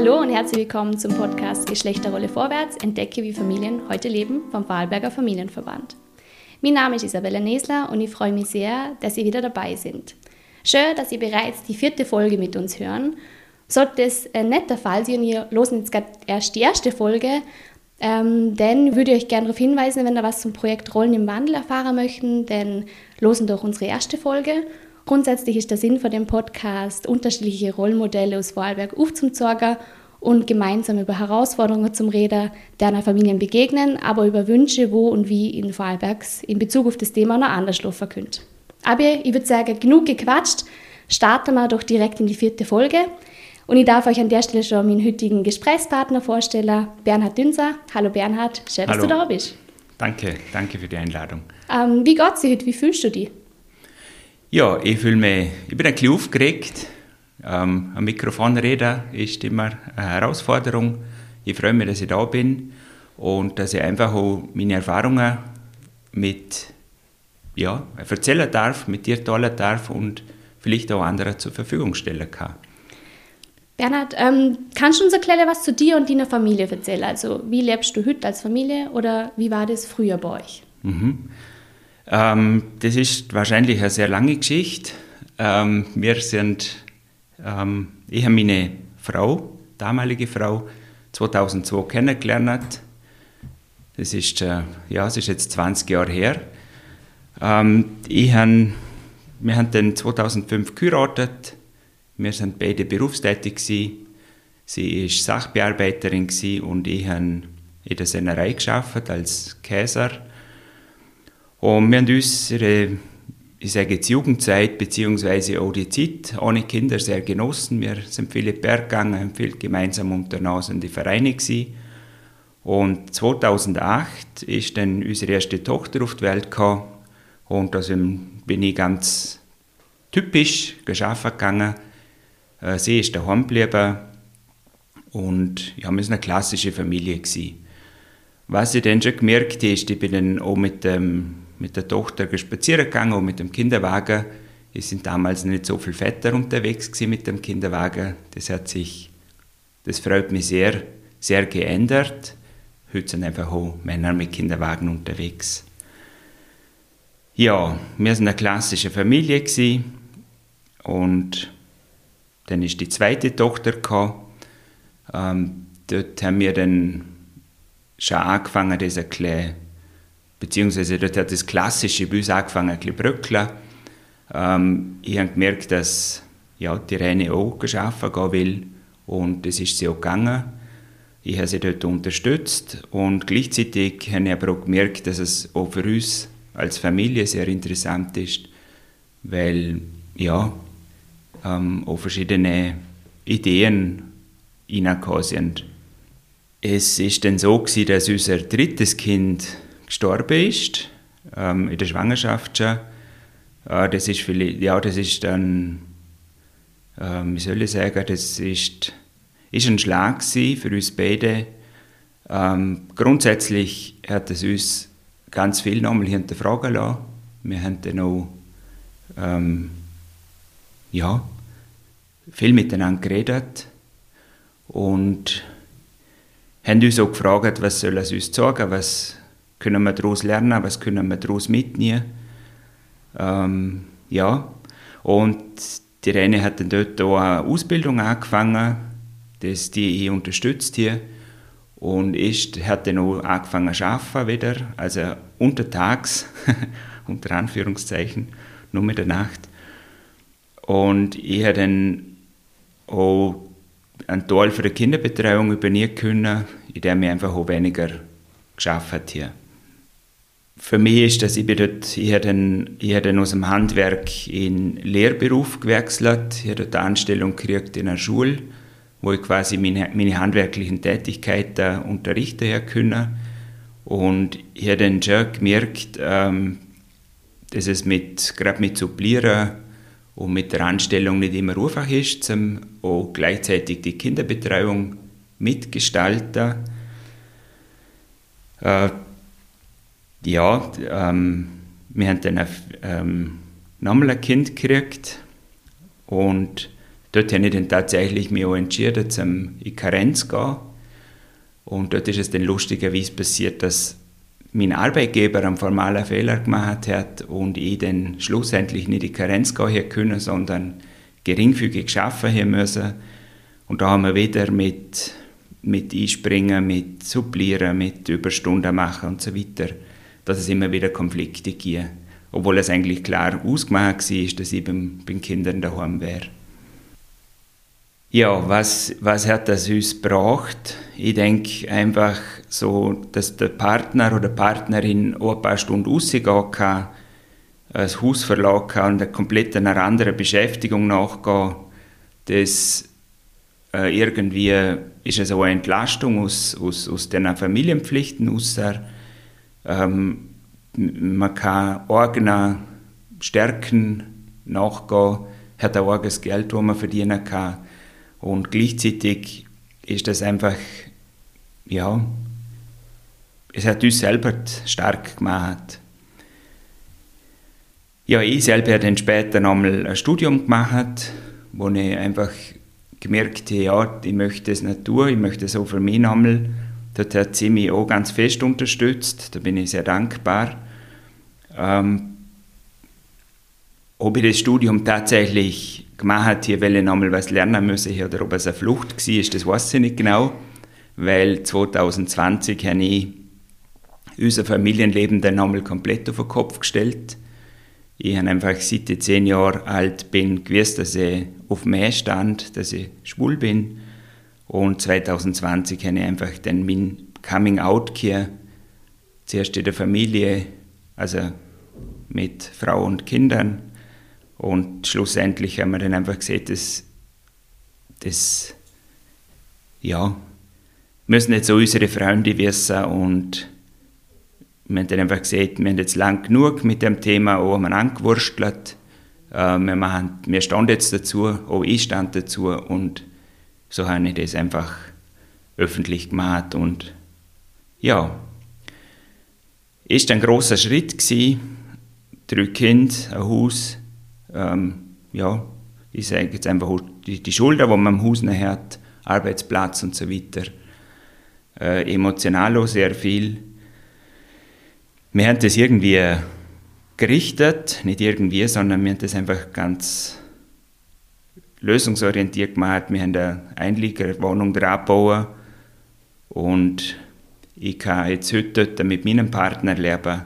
Hallo und herzlich willkommen zum Podcast Geschlechterrolle vorwärts, entdecke wie Familien heute leben vom Vorarlberger Familienverband. Mein Name ist Isabella Nesler und ich freue mich sehr, dass Sie wieder dabei sind. Schön, dass Sie bereits die vierte Folge mit uns hören. Sollte es äh, nicht der Fall sein ihr losen jetzt gerade erst die erste Folge, ähm, dann würde ich euch gerne darauf hinweisen, wenn ihr was zum Projekt Rollen im Wandel erfahren möchten, dann losen doch unsere erste Folge. Grundsätzlich ist der Sinn von dem Podcast, unterschiedliche Rollenmodelle aus Vorarlberg aufzuzeigen und gemeinsam über Herausforderungen zum Reden deiner Familien begegnen, aber über Wünsche, wo und wie in Vorarlbergs in Bezug auf das Thema noch anders laufen könnt. Aber ich würde sagen, genug gequatscht, starten wir doch direkt in die vierte Folge. Und ich darf euch an der Stelle schon meinen heutigen Gesprächspartner vorstellen, Bernhard Dünser. Hallo Bernhard, schön, dass Hallo. du da bist. Danke, danke für die Einladung. Ähm, wie geht's dir heute? Wie fühlst du dich? Ja, ich fühle mich, ich bin ein bisschen aufgeregt. Ähm, am Mikrofon reden ist immer eine Herausforderung. Ich freue mich, dass ich da bin und dass ich einfach auch meine Erfahrungen mit, ja, erzählen darf, mit dir teilen darf und vielleicht auch anderen zur Verfügung stellen kann. Bernhard, ähm, kannst du uns erklären, was zu dir und deiner Familie erzählen? Also, wie lebst du heute als Familie oder wie war das früher bei euch? Mhm. Ähm, das ist wahrscheinlich eine sehr lange Geschichte. Ähm, wir sind, ähm, ich habe meine Frau, damalige Frau, 2002 kennengelernt. Das ist, äh, ja, das ist jetzt 20 Jahre her. Ähm, ich hab, wir haben dann 2005 geheiratet. Wir sind beide berufstätig gewesen. Sie ist Sachbearbeiterin und ich habe in der Sennerei geschafft als Käser. Und wir haben unsere, ich sage jetzt Jugendzeit, beziehungsweise auch die Zeit ohne Kinder sehr genossen. Wir sind viele Berg gegangen, haben viel gemeinsam unternommen, sind die Vereine gewesen. Und 2008 ist dann unsere erste Tochter auf die Welt gekommen. Und da bin ich ganz typisch geschaffen gegangen. Äh, Sie ist daheim geblieben. Und ja, wir sind eine klassische Familie gewesen. Was ich dann schon gemerkt habe, ist, ich bin dann auch mit, dem, mit der Tochter spazieren gegangen, auch mit dem Kinderwagen. Es sind damals nicht so viele Väter unterwegs gewesen mit dem Kinderwagen. Das hat sich, das freut mich sehr, sehr geändert. Heute sind einfach auch Männer mit Kinderwagen unterwegs. Ja, wir sind eine klassische Familie gewesen. und dann ist die zweite Tochter gekommen. Ähm, dort haben wir dann schon angefangen, das ein bisschen, beziehungsweise dort hat das Klassische uns angefangen, ein bisschen bröckeln. Ähm, ich habe gemerkt, dass ja, die Rene auch geschaffen gehen will und das ist sie auch gegangen. Ich habe sie dort unterstützt und gleichzeitig habe ich aber auch gemerkt, dass es auch für uns als Familie sehr interessant ist, weil ja, ähm, auch verschiedene Ideen reingekommen sind. Es ist dann so gewesen, dass unser drittes Kind gestorben ist, ähm, in der Schwangerschaft schon. Äh, das ist vielleicht, ja, das ist dann, ähm, wie soll ich sagen, das ist, ist ein Schlag für uns beide. Ähm, grundsätzlich hat es uns ganz viel nochmal hinterfragen lassen. Wir haben dann auch, ähm, ja, viel miteinander geredet und haben uns auch gefragt, was soll es uns sagen, was können wir daraus lernen, was können wir daraus mitnehmen. Ähm, ja, und die Rene hat dann dort auch eine Ausbildung angefangen, das die ich unterstützt hier und ist, hat dann auch angefangen zu arbeiten wieder, also untertags, unter Anführungszeichen, nur mit der Nacht. Und ich habe dann auch einen Teil für die Kinderbetreuung übernehmen können, in dem ich einfach auch weniger geschafft habe hier. Für mich ist das, ich, bin dort, ich, habe dann, ich habe dann aus dem Handwerk in Lehrberuf gewechselt. Ich habe dort eine Anstellung gekriegt in einer Schule, wo ich quasi meine, meine handwerklichen Tätigkeiten unterrichten her können. Und ich habe dann schon gemerkt, ähm, dass es mit, gerade mit Supplieren und mit der Anstellung nicht immer einfach ist, zum auch gleichzeitig die Kinderbetreuung mitgestalten. Äh, ja, ähm, wir haben dann ähm, nochmal ein Kind gekriegt und dort habe ich dann tatsächlich mich auch entschieden, zum in Karenz zu gehen. Und dort ist es dann lustigerweise passiert, dass mein Arbeitgeber einen formalen Fehler gemacht hat und ich dann schlussendlich nicht in Karenz gehen können, sondern geringfügig arbeiten müssen. Und da haben wir wieder mit, mit Einspringen, mit Supplieren, mit Überstunden machen und so weiter, dass es immer wieder Konflikte gibt. Obwohl es eigentlich klar ausgemacht war, dass ich beim, bei den Kindern daheim wäre. Ja, was, was hat das uns gebracht? Ich denke einfach so, dass der Partner oder Partnerin auch ein paar Stunden rausgehen kann, das Haus verlassen kann und komplett einer anderen Beschäftigung nachgehen. Das äh, irgendwie ist es auch eine Entlastung aus, aus, aus den Familienpflichten, außer ähm, man kann eigenen Stärken nachgehen, hat auch eigenes Geld, das man verdienen kann und gleichzeitig ist das einfach, ja, es hat uns selber stark gemacht. Ja, ich selber habe dann später nochmal ein Studium gemacht, wo ich einfach gemerkt habe, ja, ich möchte nicht tun, ich möchte auch für mich nochmal. Dort hat sie mich auch ganz fest unterstützt, da bin ich sehr dankbar. Ähm, ob ich das Studium tatsächlich gemacht habe, hier weil ich nochmal was lernen müssen oder ob es eine Flucht war, das weiß ich nicht genau, weil 2020 habe ich unser Familienleben dann nochmal komplett auf den Kopf gestellt. Ich habe einfach seit ich zehn Jahre alt bin gewusst, dass ich auf mich stand, dass ich schwul bin. Und 2020 habe ich einfach dann mein Coming Out gehabt. Zuerst in der Familie, also mit Frau und Kindern und schlussendlich haben wir dann einfach gesehen, dass das, ja, müssen jetzt so unsere Freunde wissen und wir haben dann einfach gesagt, wir haben jetzt lang genug mit dem Thema auch haben angewurstelt. Äh, wir, wir standen jetzt dazu, auch ich stand dazu und so habe ich das einfach öffentlich gemacht und ja, ist ein großer Schritt gewesen. Drei Kinder, ein Haus, ähm, ja, ich sage jetzt einfach die, die Schulden, die man im Haus hat, Arbeitsplatz und so weiter. Äh, emotional auch sehr viel. Wir haben das irgendwie gerichtet, nicht irgendwie, sondern wir haben das einfach ganz lösungsorientiert gemacht. Wir haben eine Einliegerwohnung dran gebaut und ich kann jetzt heute dort mit meinem Partner leben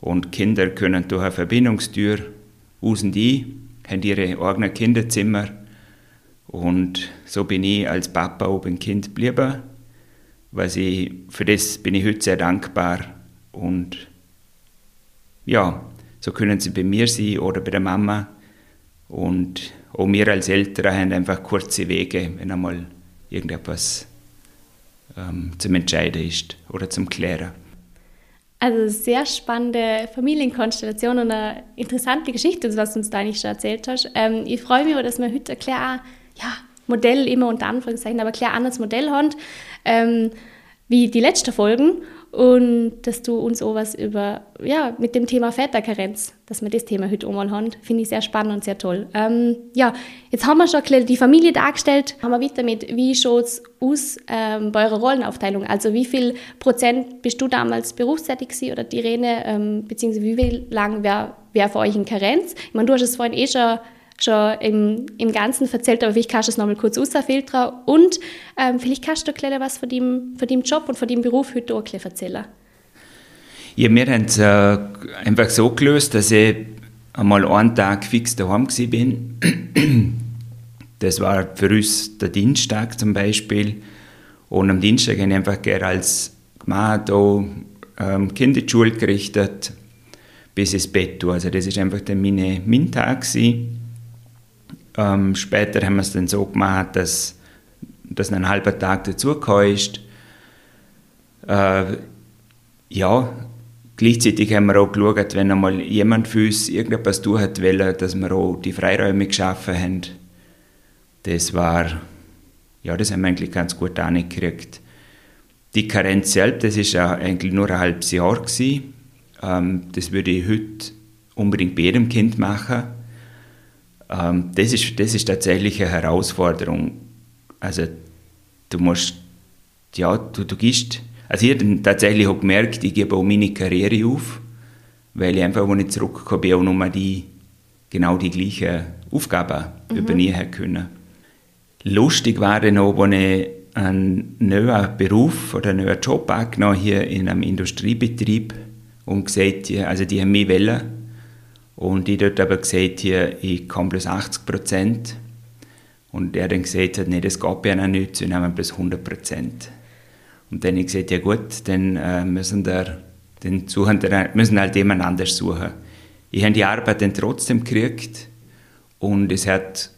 und Kinder können durch eine Verbindungstür außen die, haben ihre eigenen Kinderzimmer und so bin ich als Papa oben Kind geblieben. Was ich, für das bin ich heute sehr dankbar und ja, so können sie bei mir sein oder bei der Mama und auch wir als Eltern haben einfach kurze Wege, wenn einmal irgendetwas ähm, zum Entscheiden ist oder zum Klären. Also sehr spannende Familienkonstellation und eine interessante Geschichte, was du uns da eigentlich schon erzählt hast. Ähm, ich freue mich, dass wir heute klar, ja, Modell immer unter Anführungszeichen, aber klar anderes Modell haben, ähm, wie die letzten Folgen und dass du uns auch was über, ja, mit dem Thema Väterkarenz, dass wir das Thema heute einmal haben, finde ich sehr spannend und sehr toll. Ähm, ja, jetzt haben wir schon die Familie dargestellt, haben wir weiter mit, wie schaut es aus ähm, bei eurer Rollenaufteilung? Also wie viel Prozent bist du damals berufstätig gewesen oder die Rene, ähm, beziehungsweise wie viel lang wäre wär für euch in Karenz? Ich meine, du hast es vorhin eh schon schon im, im Ganzen erzählt, aber vielleicht kannst du es nochmal kurz rausfiltern und ähm, vielleicht kannst du ein was von deinem, von deinem Job und von deinem Beruf heute auch erzählen. Ja, wir haben es äh, einfach so gelöst, dass ich einmal einen Tag fix daheim bin. Das war für uns der Dienstag zum Beispiel. Und am Dienstag habe ich einfach gerne als da ähm, Kinder in Schule gerichtet, bis ins Bett. Also das ist einfach dann meine, mein Tag gewesen. Ähm, später haben wir es dann so gemacht, dass, dass ein halber Tag dazugekommen ist. Äh, ja, gleichzeitig haben wir auch geschaut, wenn einmal jemand für uns irgendetwas tun hat wollen, dass wir auch die Freiräume geschaffen haben. Das war, ja, das haben wir eigentlich ganz gut angekriegt. Die Karenz selbst, das ist ja eigentlich nur ein halbes Jahr. Ähm, das würde ich heute unbedingt bei jedem Kind machen ähm, das, ist, das ist tatsächlich eine Herausforderung. Also du musst, ja, du, du gehst, also ich habe tatsächlich auch gemerkt, ich gebe auch meine Karriere auf, weil ich einfach, als ich zurückgekommen bin, auch nochmal die, genau die gleichen Aufgaben mhm. übernehmen können. Lustig war dann auch, als ich einen neuen Beruf oder einen neuen Job angenommen hier in einem Industriebetrieb und gesagt, also die haben mich wollen. Und ich dort aber gesagt, hier, ich komme bloß 80 Prozent. Und er dann gesagt hat, nee, das geht ja noch nicht, sie nehmen bloß 100 Prozent. Und dann habe ich gesagt, ja gut, dann äh, müssen wir, dann suchen wir, müssen halt jemand anders suchen. Ich habe die Arbeit dann trotzdem gekriegt und es hat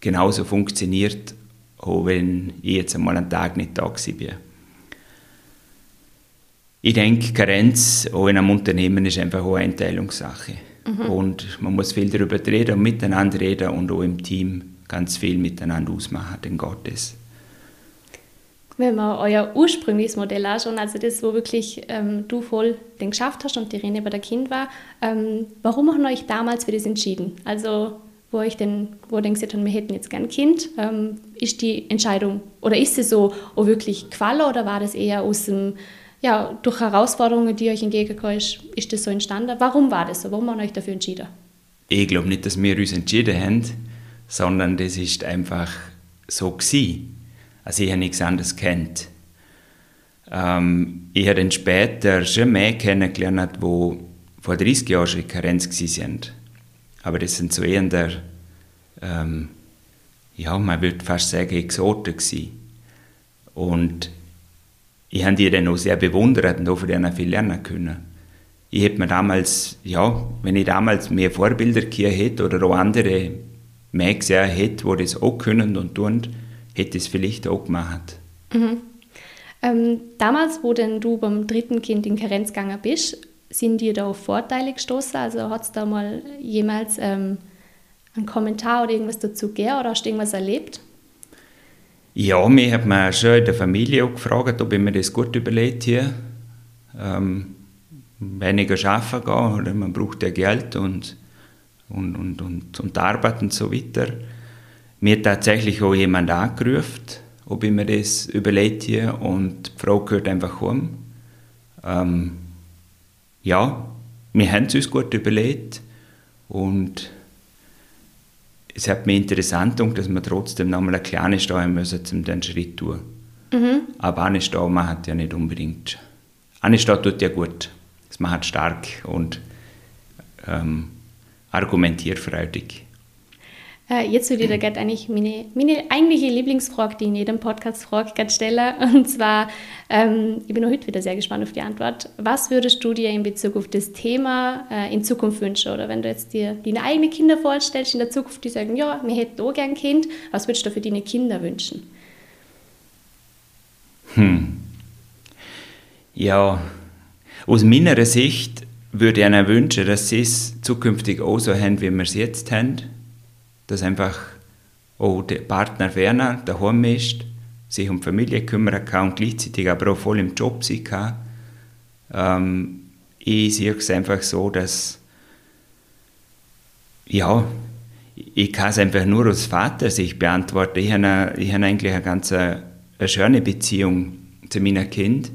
genauso funktioniert, auch wenn ich jetzt einmal einen Tag nicht da war. Ich denke, Karenz auch in einem Unternehmen ist einfach eine Einteilungssache. Mhm. Und man muss viel darüber reden und miteinander reden und auch im Team ganz viel miteinander ausmachen, geht das. Wenn man euer ursprüngliches Modell anschauen, also das, wo wirklich ähm, du voll den geschafft hast und die Rene bei der Kind war, ähm, warum haben euch damals für das entschieden? Also wo ich denn, wo ich gesagt habe, wir hätten jetzt gern ein Kind, ähm, ist die Entscheidung, oder ist sie so auch wirklich gefallen oder war das eher aus dem, ja, durch Herausforderungen, die euch entgegengekommen ist, ist das so entstanden? Warum war das so? Warum haben euch dafür entschieden? Ich glaube nicht, dass wir uns entschieden haben, sondern das ist einfach so gewesen. Also ich habe nichts anderes kennt. Ähm, ich habe dann später schon mehr kennengelernt, die vor 30 Jahren schon in Karenz sind. Aber das sind so eher der, ähm, ja, man würde fast sagen, Exoten gewesen. Und ich habe die dann auch sehr bewundert und auch von denen viel lernen können. Ich hätte mir damals, ja, wenn ich damals mehr Vorbilder gehabt hätte oder auch andere mehr gesehen hätte, die das auch können und tun, hätte ich es vielleicht auch gemacht. Mhm. Ähm, damals, wo denn du beim dritten Kind in Karenz gegangen bist, sind dir da auf Vorteile gestoßen? Also hat es da mal jemals ähm, einen Kommentar oder irgendwas dazu gegeben oder hast du irgendwas erlebt? Ja, mir hat man schon in der Familie auch gefragt, ob ich mir das gut überlegt hier. Ähm, weniger arbeiten gehen oder man braucht ja Geld und, und, und, und, und Arbeit und so weiter. Mir hat tatsächlich auch jemand angerufen, ob ich mir das überlegt hier und die Frau gehört einfach um. Ähm, ja, wir haben es uns gut überlegt und es hat mich interessant gedacht, dass wir trotzdem noch mal eine kleine Steuer müssen, um den Schritt zu tun. Mhm. Aber eine Steuer macht ja nicht unbedingt. Eine Steuer tut ja gut. Es macht stark und ähm, argumentierfreudig. Äh, jetzt würde ich da gerade eigentlich meine, meine eigentliche Lieblingsfrage, die ich in jedem Podcast frage, stellen. Und zwar, ähm, ich bin auch heute wieder sehr gespannt auf die Antwort. Was würdest du dir in Bezug auf das Thema äh, in Zukunft wünschen? Oder wenn du jetzt dir deine eigenen Kinder vorstellst in der Zukunft, die sagen, ja, wir hätten auch gern ein Kind, was würdest du für deine Kinder wünschen? Hm. Ja, aus meiner Sicht würde ich ihnen wünschen, dass sie es zukünftig auch so haben, wie wir es jetzt haben dass einfach auch der Partner Werner daheim ist, sich um die Familie kümmern kann und gleichzeitig aber auch voll im Job sein kann. Ähm, ich sehe es einfach so, dass ja, ich kann es einfach nur als Vater sich beantworten. Ich habe, eine, ich habe eigentlich eine ganz eine, schöne Beziehung zu meinem Kind.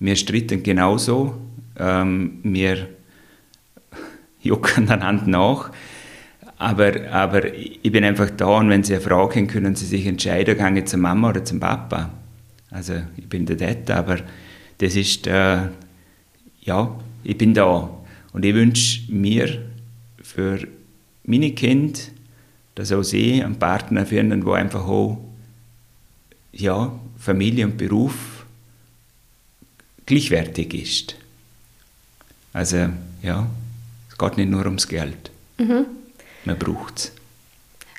Wir stritten genauso. Ähm, wir jucken einander nach. Aber, aber ich bin einfach da und wenn Sie eine Frage haben, können Sie sich entscheiden, gehe ich zur Mama oder zum Papa. Also ich bin der Dad, aber das ist, äh, ja, ich bin da. Und ich wünsche mir für meine Kinder, dass auch sie einen Partner finden, der einfach auch ja, Familie und Beruf gleichwertig ist. Also ja, es geht nicht nur ums Geld. Mhm man braucht es.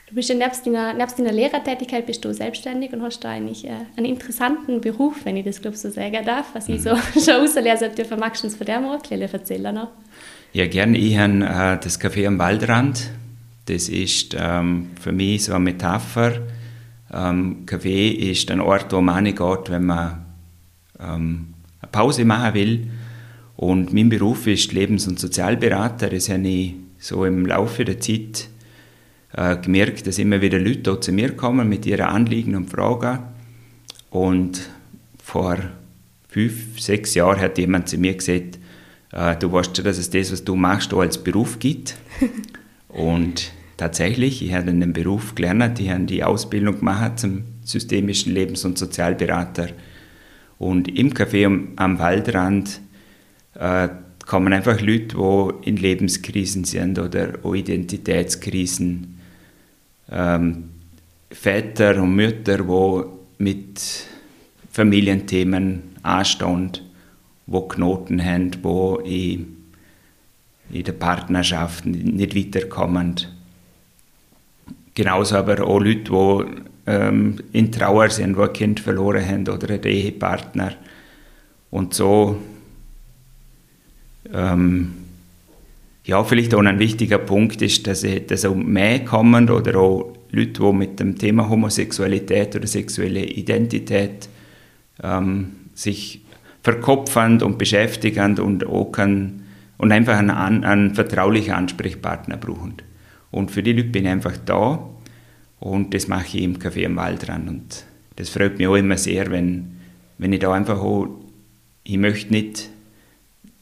Du bist ja nebst deiner, nebst deiner Lehrertätigkeit bist du selbstständig und hast da eigentlich äh, einen interessanten Beruf, wenn ich das glaube so sagen darf, was mhm. ich so schon auslesen habe. Dürfen magst du uns von dem auch erzählen noch? Ja, gerne. Ich habe äh, das Café am Waldrand. Das ist ähm, für mich so eine Metapher. Ähm, Café ist ein Ort, wo man geht, wenn man ähm, eine Pause machen will. Und mein Beruf ist Lebens- und Sozialberater. Das habe ich so im Laufe der Zeit äh, gemerkt, dass immer wieder Leute zu mir kommen mit ihren Anliegen und Fragen. Und vor fünf, sechs Jahren hat jemand zu mir gesagt, äh, du weißt schon, dass es das, was du machst, auch als Beruf gibt. und tatsächlich, ich habe den Beruf gelernt, ich habe die Ausbildung gemacht zum systemischen Lebens- und Sozialberater. Und im Café am, am Waldrand äh, kommen einfach Leute, die in Lebenskrisen sind oder auch Identitätskrisen. Ähm, Väter und Mütter, die mit Familienthemen anstehen, wo Knoten haben, wo in, in der Partnerschaft nicht weiterkommen. Genauso aber auch Leute, die ähm, in Trauer sind, die ein Kind verloren haben oder einen Ehepartner. Und so, ähm, ja, vielleicht auch ein wichtiger Punkt ist, dass, dass auch mehr kommen oder auch Leute, die mit dem Thema Homosexualität oder sexuelle Identität ähm, sich verkopfen und beschäftigen und auch kann, und einfach einen, einen vertraulichen Ansprechpartner brauchen. Und für die Leute bin ich einfach da und das mache ich im Café am Waldrand. Und das freut mich auch immer sehr, wenn, wenn ich da einfach auch, ich möchte nicht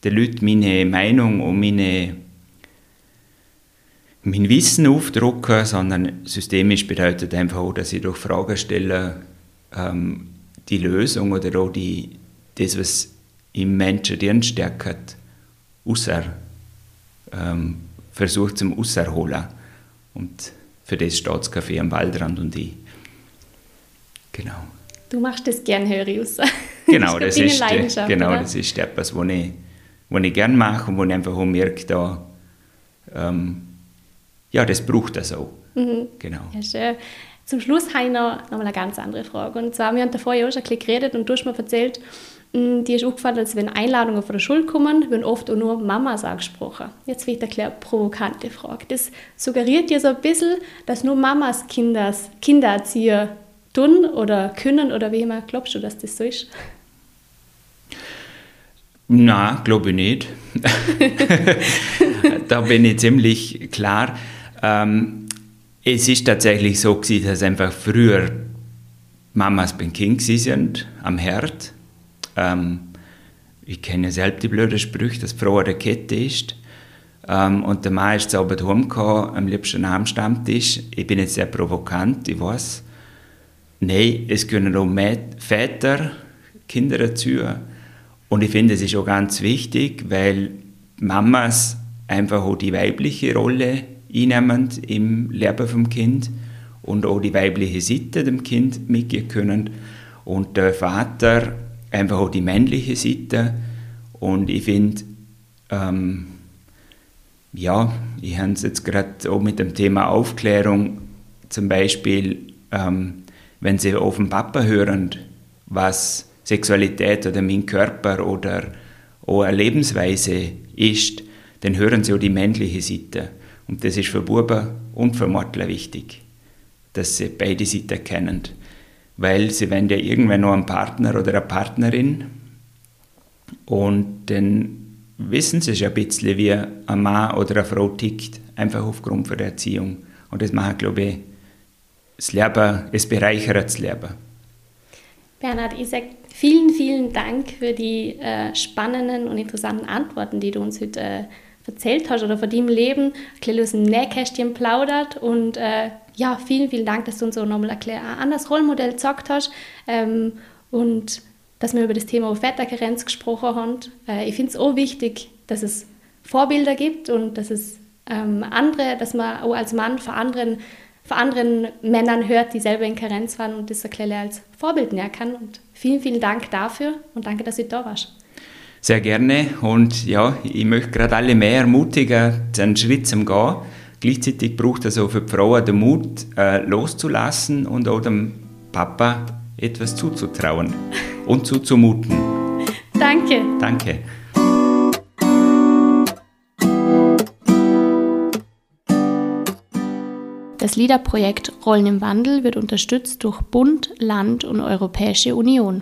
den Leuten meine Meinung und meine, mein Wissen aufdrucken, sondern systemisch bedeutet einfach auch, dass ich durch Fragen stelle, ähm, die Lösung oder auch die, das, was im Menschen drin steckt, außer, ähm, versucht zum Ausserholen. Und für das steht das Café am Waldrand und ich. Genau. Du machst das gern, höre ich raus. Genau, das ist, der, genau das ist etwas, was ich, was ich gerne mache und wo ich einfach auch merke, da, ähm, ja, das braucht das auch. Mhm. Genau. Ja, schön. Zum Schluss habe ich noch, noch mal eine ganz andere Frage. Und zwar, wir haben davor ja auch schon ein bisschen geredet und du hast mir erzählt, Mm, dir ist aufgefallen, dass wenn Einladungen von der Schule kommen, werden oft auch nur Mamas angesprochen. Jetzt wird eine provokante Frage. Das suggeriert dir so ein bisschen, dass nur Mamas Kinders, Kindererzieher tun oder können oder wie immer. Glaubst du, dass das so ist? Na, glaube ich nicht. da bin ich ziemlich klar. Ähm, es ist tatsächlich so gewesen, dass einfach früher Mamas beim Kind sind, am Herd ähm, ich kenne selbst die blöden Sprüche, dass Frau an der Kette ist. Ähm, und der Mann ist sauber daheim gekommen, am liebsten am Stammtisch. Ich bin jetzt sehr provokant, ich weiß. Nein, es können auch Väter Kinder dazu. Und ich finde, es ist auch ganz wichtig, weil Mamas einfach auch die weibliche Rolle einnehmen im Leben vom Kind und auch die weibliche Seite dem Kind mitgehen können. Und der Vater einfach auch die männliche Seite. Und ich finde, ähm, ja, ich habe es jetzt gerade auch mit dem Thema Aufklärung, zum Beispiel, ähm, wenn Sie auf den Papa hören, was Sexualität oder mein Körper oder auch eine Lebensweise ist, dann hören Sie auch die männliche Seite. Und das ist für Buben und für Mädchen wichtig, dass sie beide Seiten kennen weil sie werden ja irgendwann noch einen Partner oder eine Partnerin und dann wissen sie schon ein bisschen, wie ein Mann oder eine Frau tickt, einfach aufgrund der Erziehung. Und das macht, glaube ich, das Leben, es bereichert das Leben. Bernhard, ich sage vielen, vielen Dank für die äh, spannenden und interessanten Antworten, die du uns heute äh, erzählt hast oder von deinem Leben, ein bisschen aus dem Nähkästchen plaudert und äh, ja, vielen, vielen Dank, dass du uns so nochmal erklärt, an das Rollmodell gesagt hast ähm, und dass wir über das Thema Väterkarenz gesprochen haben. Äh, ich finde es auch wichtig, dass es Vorbilder gibt und dass es ähm, andere, dass man auch als Mann von anderen, von anderen Männern hört, die selber in Karenz waren und das ein als Vorbild näher kann. Und vielen, vielen Dank dafür und danke, dass du da warst. Sehr gerne und ja, ich möchte gerade alle mehr ermutigen, einen Schritt zu gehen Gleichzeitig braucht es auch für die Frauen den Mut, äh, loszulassen und auch dem Papa etwas zuzutrauen und zuzumuten. Danke. Danke. Das LIDA-Projekt Rollen im Wandel wird unterstützt durch Bund, Land und Europäische Union.